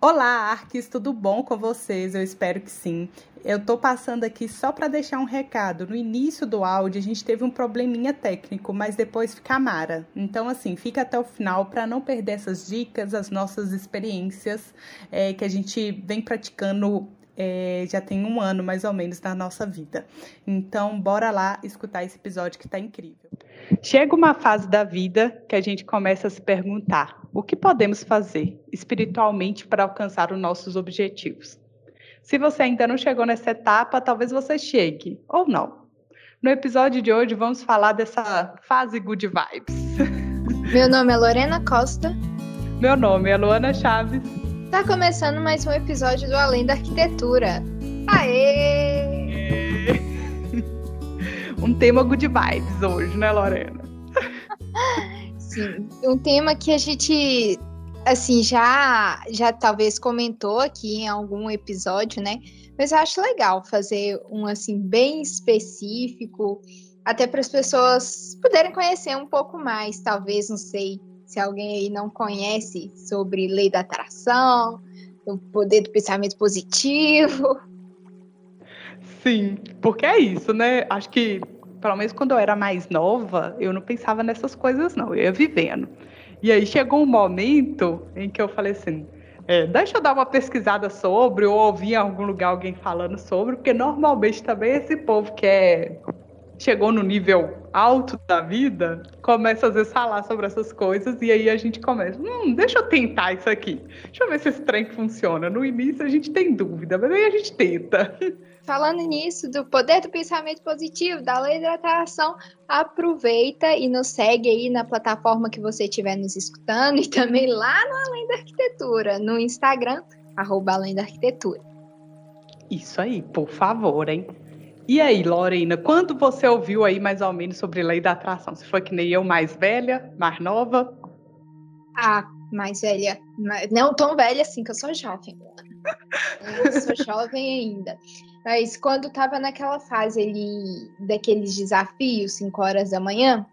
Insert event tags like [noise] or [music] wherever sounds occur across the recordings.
Olá, Arques, tudo bom com vocês? Eu espero que sim. Eu tô passando aqui só para deixar um recado. No início do áudio a gente teve um probleminha técnico, mas depois fica mara. Então, assim, fica até o final para não perder essas dicas, as nossas experiências é, que a gente vem praticando é, já tem um ano mais ou menos na nossa vida. Então, bora lá escutar esse episódio que está incrível. Chega uma fase da vida que a gente começa a se perguntar: o que podemos fazer espiritualmente para alcançar os nossos objetivos? Se você ainda não chegou nessa etapa, talvez você chegue, ou não. No episódio de hoje, vamos falar dessa fase good vibes. Meu nome é Lorena Costa. Meu nome é Luana Chaves. Tá começando mais um episódio do Além da Arquitetura. Aê! [laughs] um tema good vibes hoje, né, Lorena? Sim, um tema que a gente assim já já talvez comentou aqui em algum episódio, né? Mas eu acho legal fazer um assim bem específico, até para as pessoas poderem conhecer um pouco mais, talvez, não sei, se alguém aí não conhece sobre lei da atração, o poder do pensamento positivo. Sim, porque é isso, né? Acho que, pelo menos quando eu era mais nova, eu não pensava nessas coisas, não. Eu ia vivendo. E aí chegou um momento em que eu falei assim: é, deixa eu dar uma pesquisada sobre, ou ouvir em algum lugar alguém falando sobre, porque normalmente também esse povo que é chegou no nível alto da vida, começa às vezes a falar sobre essas coisas e aí a gente começa, hum, deixa eu tentar isso aqui. Deixa eu ver se esse trem funciona. No início a gente tem dúvida, mas aí a gente tenta. [laughs] Falando nisso, do poder do pensamento positivo, da lei da atração, aproveita e nos segue aí na plataforma que você estiver nos escutando e também lá no Além da Arquitetura, no Instagram, arroba Além da Arquitetura. Isso aí, por favor, hein? E aí, Lorena, quando você ouviu aí mais ou menos sobre lei da atração? Se foi que nem eu, mais velha, mais nova? Ah, mais velha. Não tão velha assim, que eu sou jovem. eu sou jovem ainda. Mas quando estava naquela fase ali, daqueles desafios, 5 horas da manhã,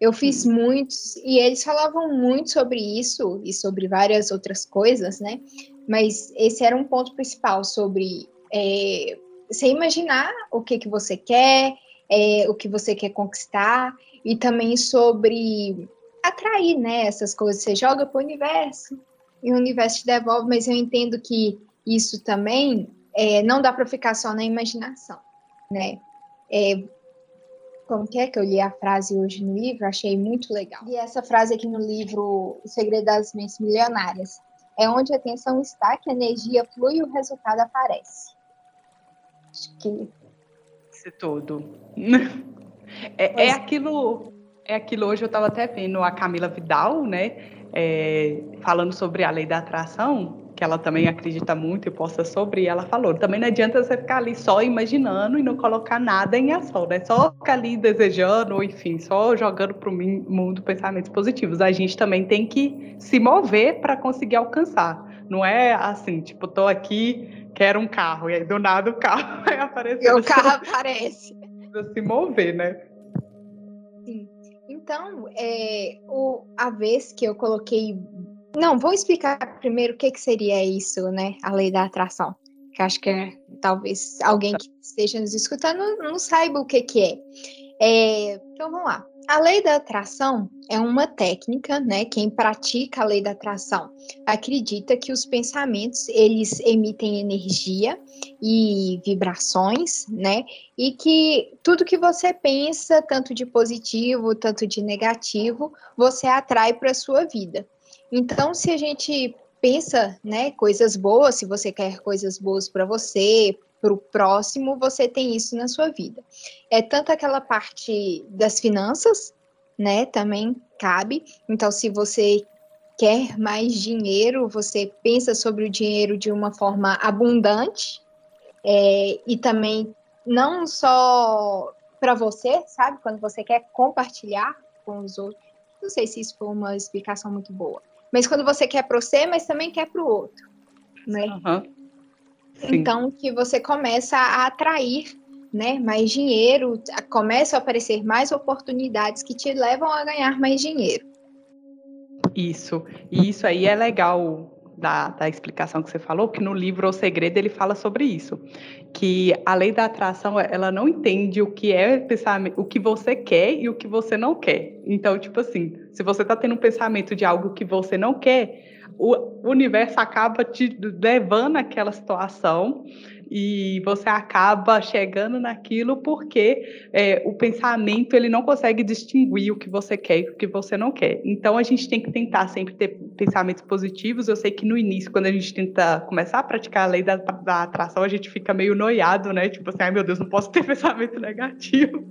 eu fiz muitos, e eles falavam muito sobre isso e sobre várias outras coisas, né? Mas esse era um ponto principal sobre é, você imaginar o que, que você quer, é, o que você quer conquistar, e também sobre atrair né, essas coisas. Você joga para o universo e o universo te devolve, mas eu entendo que isso também é, não dá para ficar só na imaginação, né? É, como que é que eu li a frase hoje no livro? Achei muito legal. E essa frase aqui no livro O Segredo das Mentes Milionárias. É onde a atenção está que a energia flui e o resultado aparece. Acho que. Isso tudo. [laughs] É, é, aquilo. É aquilo hoje eu estava até vendo a Camila Vidal, né? É, falando sobre a lei da atração, que ela também acredita muito e posta sobre, ela falou, também não adianta você ficar ali só imaginando e não colocar nada em ação, né? Só ficar ali desejando, enfim, só jogando para o mundo pensamentos positivos. A gente também tem que se mover para conseguir alcançar. Não é assim, tipo, tô aqui quero um carro, e aí do nada o carro [laughs] vai aparecer. E o carro [laughs] aparece. Precisa se mover, né? Sim. Então, é, o, a vez que eu coloquei. Não, vou explicar primeiro o que, que seria isso, né? A lei da atração. Que acho que é, talvez alguém que esteja nos escutando não, não saiba o que, que é. é. Então, vamos lá. A lei da atração é uma técnica, né? Quem pratica a lei da atração acredita que os pensamentos eles emitem energia e vibrações, né? E que tudo que você pensa, tanto de positivo, tanto de negativo, você atrai para a sua vida. Então, se a gente pensa, né, coisas boas, se você quer coisas boas para você, para o próximo, você tem isso na sua vida. É tanto aquela parte das finanças, né? Também cabe. Então, se você quer mais dinheiro, você pensa sobre o dinheiro de uma forma abundante é, e também não só para você, sabe? Quando você quer compartilhar com os outros. Não sei se isso foi uma explicação muito boa. Mas quando você quer para você, mas também quer para o outro, né? Uhum. Então, que você começa a atrair né, mais dinheiro, começam a aparecer mais oportunidades que te levam a ganhar mais dinheiro. Isso, e isso aí é legal da, da explicação que você falou, que no livro O Segredo ele fala sobre isso, que a lei da atração ela não entende o que é pensamento, o que você quer e o que você não quer. Então, tipo assim, se você está tendo um pensamento de algo que você não quer, o universo acaba te levando àquela situação e você acaba chegando naquilo porque é, o pensamento ele não consegue distinguir o que você quer e o que você não quer. Então a gente tem que tentar sempre ter pensamentos positivos. Eu sei que no início, quando a gente tenta começar a praticar a lei da, da atração, a gente fica meio noiado, né? Tipo assim, ai meu Deus, não posso ter [laughs] pensamento negativo.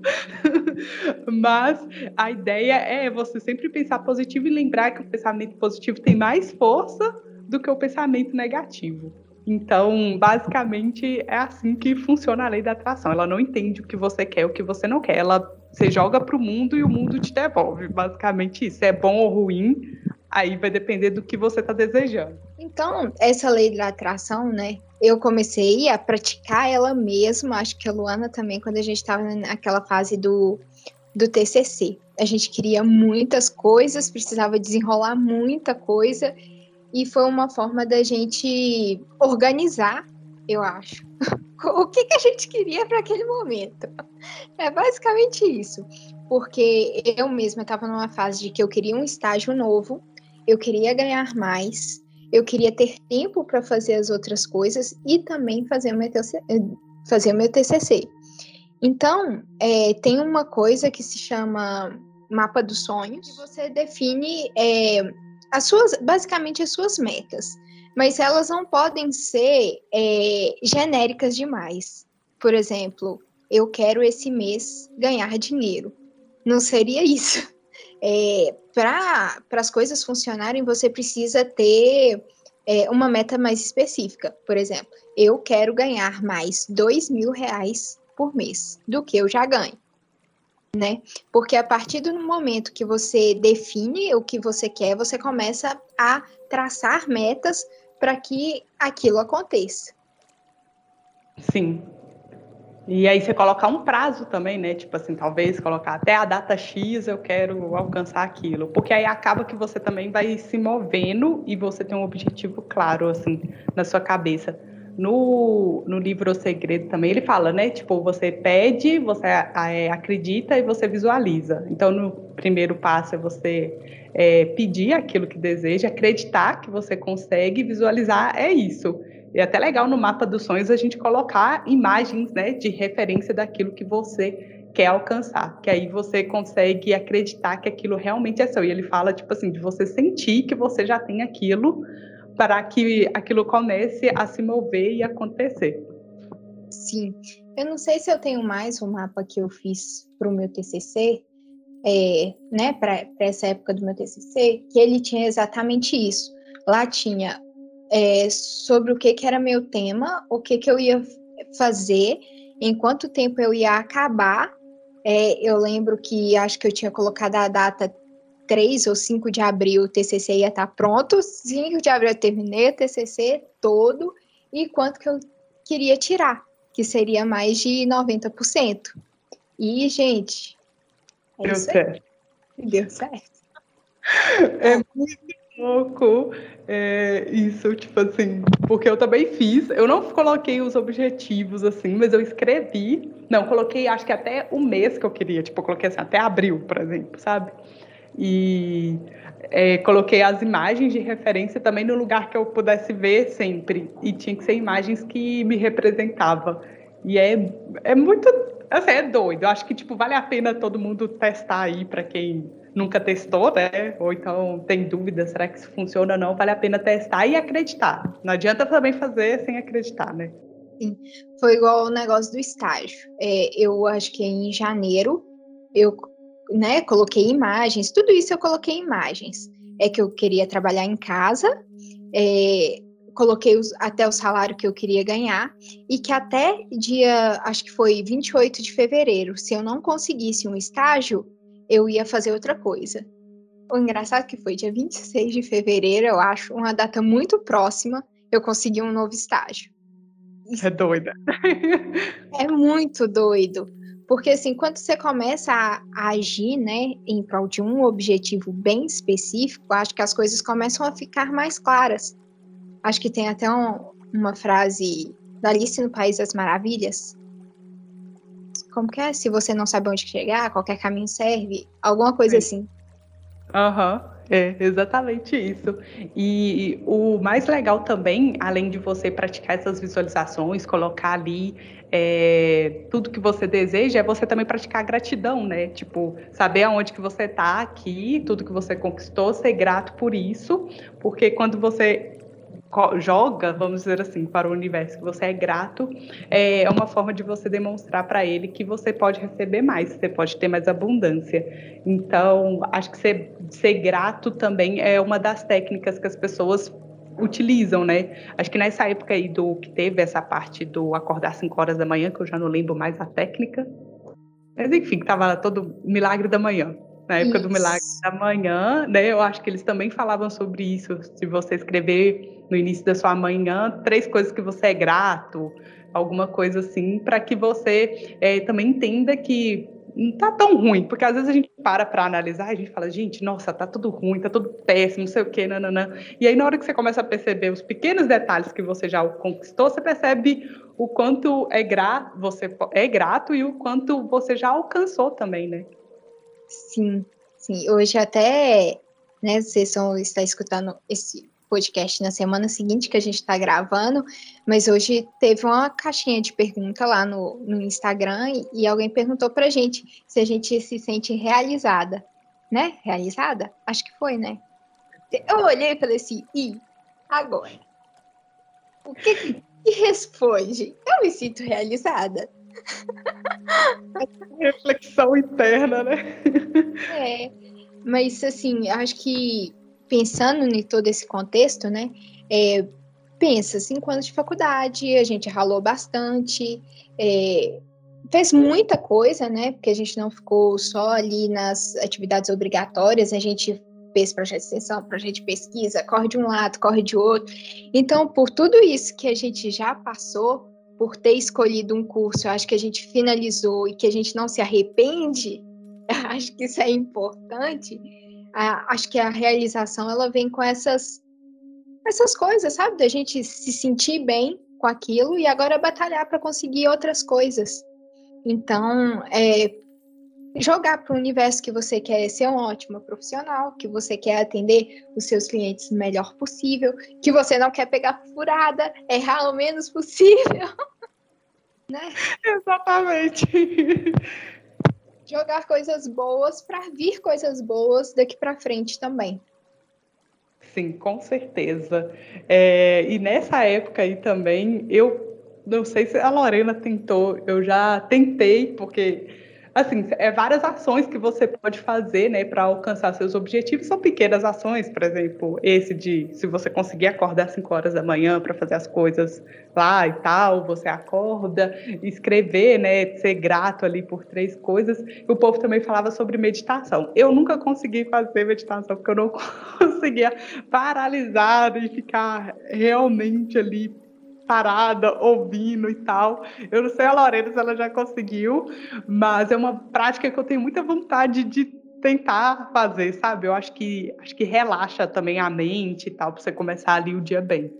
[laughs] Mas a ideia é você sempre pensar positivo e lembrar que o pensamento positivo tem mais força do que o pensamento negativo. Então, basicamente, é assim que funciona a lei da atração. Ela não entende o que você quer, o que você não quer. Ela você joga para o mundo e o mundo te devolve. Basicamente isso. É bom ou ruim, aí vai depender do que você está desejando. Então, essa lei da atração, né? Eu comecei a praticar ela mesma, acho que a Luana também, quando a gente estava naquela fase do, do TCC. A gente queria muitas coisas, precisava desenrolar muita coisa, e foi uma forma da gente organizar, eu acho, [laughs] o que, que a gente queria para aquele momento. É basicamente isso. Porque eu mesma estava numa fase de que eu queria um estágio novo, eu queria ganhar mais, eu queria ter tempo para fazer as outras coisas e também fazer o meu. Fazer o meu TCC. Então, é, tem uma coisa que se chama mapa dos sonhos, que você define é, as suas, basicamente as suas metas, mas elas não podem ser é, genéricas demais. Por exemplo, eu quero esse mês ganhar dinheiro. Não seria isso. É, Para as coisas funcionarem, você precisa ter é, uma meta mais específica. Por exemplo, eu quero ganhar mais dois mil reais por mês do que eu já ganho né? Porque a partir do momento que você define o que você quer, você começa a traçar metas para que aquilo aconteça. Sim. E aí você colocar um prazo também, né? Tipo assim, talvez colocar até a data X eu quero alcançar aquilo. Porque aí acaba que você também vai se movendo e você tem um objetivo claro, assim, na sua cabeça. No, no livro O Segredo também ele fala, né? Tipo, você pede, você é, acredita e você visualiza. Então, no primeiro passo é você é, pedir aquilo que deseja, acreditar que você consegue, visualizar é isso. E é até legal no mapa dos sonhos a gente colocar imagens, né, de referência daquilo que você quer alcançar, que aí você consegue acreditar que aquilo realmente é seu. E ele fala, tipo assim, de você sentir que você já tem aquilo para que aquilo comece a se mover e acontecer. Sim. Eu não sei se eu tenho mais um mapa que eu fiz para o meu TCC, é, né, para essa época do meu TCC, que ele tinha exatamente isso. Lá tinha é, sobre o que, que era meu tema, o que, que eu ia fazer, em quanto tempo eu ia acabar. É, eu lembro que acho que eu tinha colocado a data 3 ou 5 de abril o TCC ia estar pronto, 5 de abril eu terminei o TCC todo e quanto que eu queria tirar, que seria mais de 90%. E, gente, é Deu certo. [laughs] Deu certo. É muito louco é, isso, tipo assim, porque eu também fiz, eu não coloquei os objetivos assim, mas eu escrevi, não, coloquei acho que até o mês que eu queria, tipo, eu coloquei assim, até abril, por exemplo, sabe? E é, coloquei as imagens de referência também no lugar que eu pudesse ver sempre. E tinha que ser imagens que me representavam e é, é muito assim, é doido. Eu acho que tipo vale a pena todo mundo testar aí para quem nunca testou né? Ou então tem dúvida será que isso funciona ou não? Vale a pena testar e acreditar. Não adianta também fazer sem acreditar né? Sim, foi igual o negócio do estágio. É, eu acho que em janeiro eu né, coloquei imagens, tudo isso eu coloquei imagens. É que eu queria trabalhar em casa, é, coloquei os, até o salário que eu queria ganhar, e que até dia, acho que foi 28 de fevereiro, se eu não conseguisse um estágio, eu ia fazer outra coisa. O engraçado que foi dia 26 de fevereiro, eu acho, uma data muito próxima, eu consegui um novo estágio. É doida. é muito doido. Porque, assim, quando você começa a, a, agir, né, em prol de um objetivo bem específico, acho que as coisas começam a ficar mais claras. Acho que tem até um, uma frase da Alice no País das Maravilhas. Como que é? Se você não sabe onde chegar, qualquer caminho serve. Alguma coisa assim. Aham. Uhum. É, exatamente isso. E o mais legal também, além de você praticar essas visualizações, colocar ali é, tudo que você deseja, é você também praticar gratidão, né? Tipo, saber aonde que você está aqui, tudo que você conquistou, ser grato por isso, porque quando você joga, vamos dizer assim, para o universo que você é grato, é uma forma de você demonstrar para ele que você pode receber mais, você pode ter mais abundância. Então, acho que ser, ser grato também é uma das técnicas que as pessoas utilizam, né? Acho que nessa época aí do que teve essa parte do acordar 5 horas da manhã, que eu já não lembro mais a técnica. Mas enfim, tava todo milagre da manhã na época isso. do Milagre da Manhã, né? Eu acho que eles também falavam sobre isso. Se você escrever no início da sua manhã três coisas que você é grato, alguma coisa assim, para que você é, também entenda que não tá tão ruim, porque às vezes a gente para para analisar e a gente fala, gente, nossa, tá tudo ruim, tá tudo péssimo, não sei o quê, nananã. E aí na hora que você começa a perceber os pequenos detalhes que você já conquistou, você percebe o quanto é grato, você é grato e o quanto você já alcançou também, né? Sim, sim. Hoje até, né, vocês vão estar escutando esse podcast na semana seguinte que a gente está gravando, mas hoje teve uma caixinha de pergunta lá no, no Instagram e, e alguém perguntou pra gente se a gente se sente realizada, né? Realizada? Acho que foi, né? Eu olhei e falei assim, e agora? O que que responde? Eu me sinto realizada. [laughs] [laughs] Reflexão interna, né? É, mas assim, acho que pensando em todo esse contexto, né? É, pensa, cinco anos de faculdade, a gente ralou bastante, é, fez muita coisa, né? Porque a gente não ficou só ali nas atividades obrigatórias, a gente fez projeto de extensão, projeto de pesquisa, corre de um lado, corre de outro. Então, por tudo isso que a gente já passou, por ter escolhido um curso, eu acho que a gente finalizou e que a gente não se arrepende, [laughs] acho que isso é importante. acho que a realização ela vem com essas essas coisas, sabe? Da gente se sentir bem com aquilo e agora batalhar para conseguir outras coisas. Então, é, jogar para o universo que você quer ser um ótimo profissional, que você quer atender os seus clientes o melhor possível, que você não quer pegar furada, errar o menos possível. [laughs] né? Exatamente. Jogar coisas boas para vir coisas boas daqui para frente também. Sim, com certeza. É, e nessa época aí também, eu não sei se a Lorena tentou, eu já tentei, porque assim, é várias ações que você pode fazer, né, para alcançar seus objetivos. São pequenas ações, por exemplo, esse de se você conseguir acordar 5 horas da manhã para fazer as coisas lá e tal, você acorda, escrever, né, ser grato ali por três coisas. O povo também falava sobre meditação. Eu nunca consegui fazer meditação porque eu não [laughs] conseguia paralisar e ficar realmente ali parada, ouvindo e tal. Eu não sei a Lorena se ela já conseguiu, mas é uma prática que eu tenho muita vontade de tentar fazer, sabe? Eu acho que acho que relaxa também a mente e tal, para você começar ali o dia bem.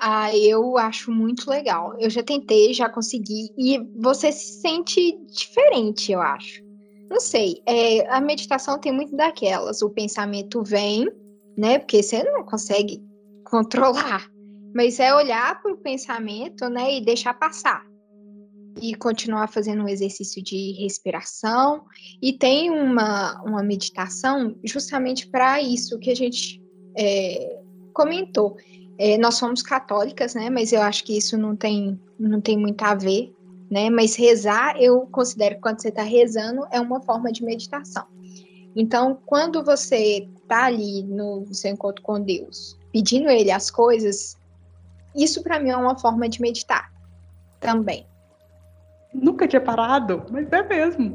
Ah, eu acho muito legal. Eu já tentei, já consegui, e você se sente diferente, eu acho. Não sei, é, a meditação tem muito daquelas. O pensamento vem, né? Porque você não consegue controlar mas é olhar para o pensamento, né, e deixar passar. E continuar fazendo um exercício de respiração. E tem uma, uma meditação justamente para isso que a gente é, comentou. É, nós somos católicas, né? Mas eu acho que isso não tem, não tem muito a ver, né? Mas rezar, eu considero que quando você está rezando, é uma forma de meditação. Então, quando você está ali no seu encontro com Deus, pedindo Ele as coisas, isso para mim é uma forma de meditar também. Nunca tinha parado, mas é mesmo.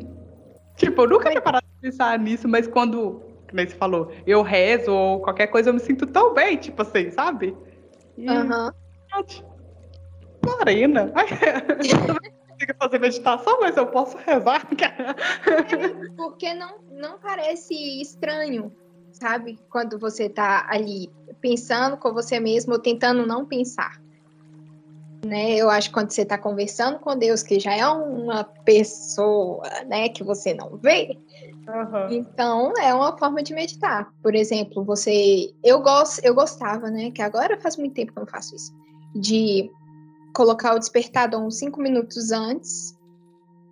Tipo, eu nunca tinha parado de pensar nisso, mas quando, como você falou, eu rezo ou qualquer coisa, eu me sinto tão bem, tipo assim, sabe? Aham. Uhum. Marina. consigo fazer meditação, mas eu posso rezar. É, porque não, não parece estranho, sabe? Quando você tá ali pensando com você mesmo ou tentando não pensar. Né? Eu acho que quando você está conversando com Deus, que já é uma pessoa, né, que você não vê, uhum. então é uma forma de meditar. Por exemplo, você, eu gosto, eu gostava, né, que agora faz muito tempo que eu não faço isso, de colocar o despertador uns cinco minutos antes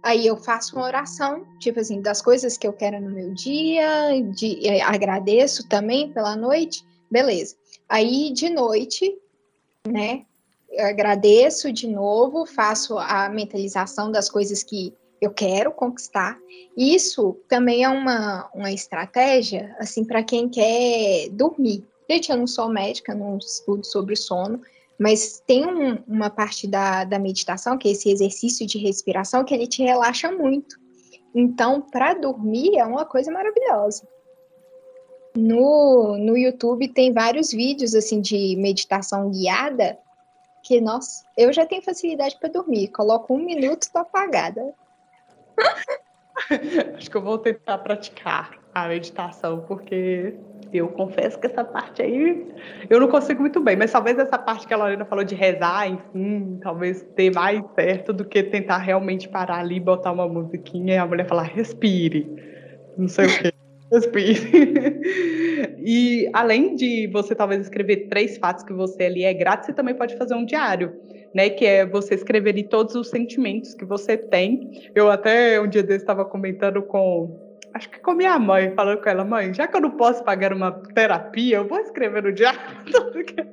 Aí eu faço uma oração, tipo assim, das coisas que eu quero no meu dia, de, agradeço também pela noite, beleza. Aí de noite, né, eu agradeço de novo, faço a mentalização das coisas que eu quero conquistar. Isso também é uma, uma estratégia, assim, para quem quer dormir. Gente, eu não sou médica, não estudo sobre sono, mas tem um, uma parte da, da meditação, que é esse exercício de respiração, que ele te relaxa muito. Então, para dormir é uma coisa maravilhosa. No, no YouTube tem vários vídeos assim de meditação guiada que, nossa, eu já tenho facilidade para dormir. Coloco um minuto, tô apagada. [laughs] Acho que eu vou tentar praticar a meditação, porque eu confesso que essa parte aí eu não consigo muito bem, mas talvez essa parte que a Lorena falou de rezar, enfim, talvez ter mais certo do que tentar realmente parar ali, botar uma musiquinha e a mulher falar, respire, não sei o quê. [laughs] E além de você talvez escrever três fatos que você ali é grato, você também pode fazer um diário, né? Que é você escrever ali todos os sentimentos que você tem. Eu até um dia desse estava comentando com acho que com minha mãe, falando com ela, mãe, já que eu não posso pagar uma terapia, eu vou escrever no diário [laughs] tudo que,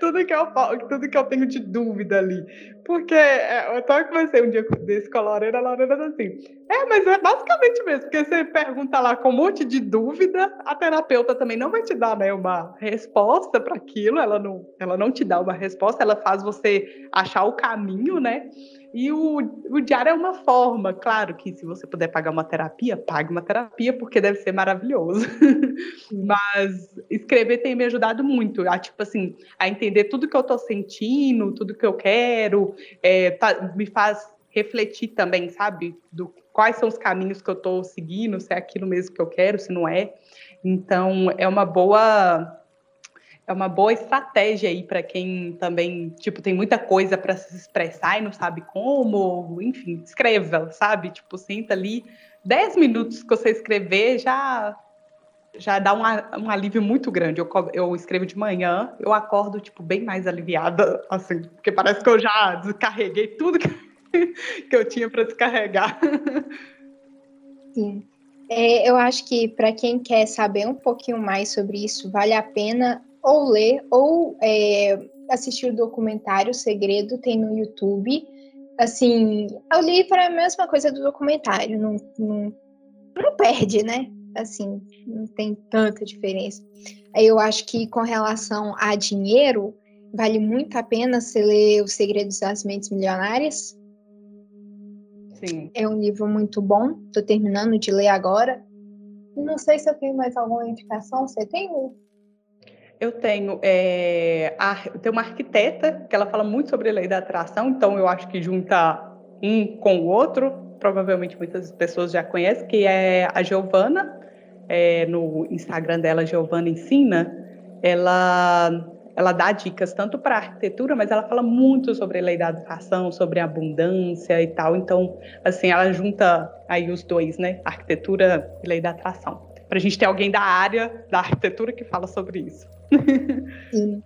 tudo que, eu, tudo que eu tenho de dúvida ali. Porque é, eu até conversei um dia desse com a Lorena, a Lorena assim, é, mas é basicamente mesmo, porque você pergunta lá com um monte de dúvida, a terapeuta também não vai te dar né, uma resposta para aquilo, ela não, ela não te dá uma resposta, ela faz você achar o caminho, né? E o, o diário é uma forma, claro que se você puder pagar uma terapia, pague uma terapia, porque deve ser maravilhoso. Mas escrever tem me ajudado muito, a, tipo assim, a entender tudo que eu estou sentindo, tudo que eu quero, é, tá, me faz refletir também, sabe? Do quais são os caminhos que eu estou seguindo, se é aquilo mesmo que eu quero, se não é. Então, é uma boa é uma boa estratégia aí para quem também, tipo, tem muita coisa para se expressar e não sabe como, enfim, escreva, sabe? Tipo, senta ali, 10 minutos que você escrever já já dá um, um alívio muito grande. Eu, eu escrevo de manhã, eu acordo, tipo, bem mais aliviada, assim, porque parece que eu já descarreguei tudo que, [laughs] que eu tinha para descarregar. Sim. É, eu acho que para quem quer saber um pouquinho mais sobre isso, vale a pena ou ler ou é, assistir o documentário Segredo, tem no YouTube. Assim, o livro é a mesma coisa do documentário, não, não, não perde, né? Assim, não tem tanta diferença. Eu acho que com relação a dinheiro, vale muito a pena você ler Os Segredos das Mentes Milionárias. Sim. É um livro muito bom, estou terminando de ler agora. Não sei se eu tenho mais alguma indicação. Você tem? Eu tenho, é, a, tem uma arquiteta que ela fala muito sobre a lei da atração, então eu acho que junta um com o outro, provavelmente muitas pessoas já conhecem, que é a Giovana, é, no Instagram dela, Giovana Ensina, ela, ela dá dicas tanto para arquitetura, mas ela fala muito sobre a lei da atração, sobre abundância e tal, então, assim, ela junta aí os dois, né, arquitetura e lei da atração, para a gente ter alguém da área da arquitetura que fala sobre isso. Sim.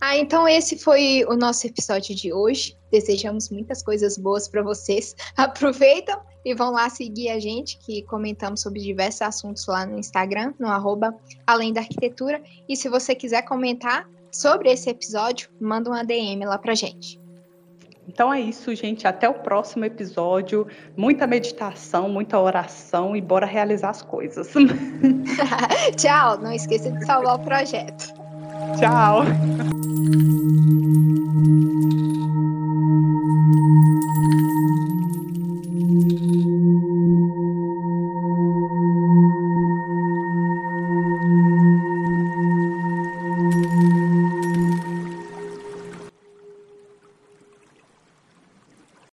Ah, então esse foi o nosso episódio de hoje. Desejamos muitas coisas boas para vocês. [laughs] Aproveitam e vão lá seguir a gente, que comentamos sobre diversos assuntos lá no Instagram, no arroba Além da Arquitetura. E se você quiser comentar sobre esse episódio, manda uma DM lá pra gente. Então é isso, gente. Até o próximo episódio. Muita meditação, muita oração e bora realizar as coisas. [laughs] [laughs] Tchau. Não esqueça de salvar o projeto. Tchau.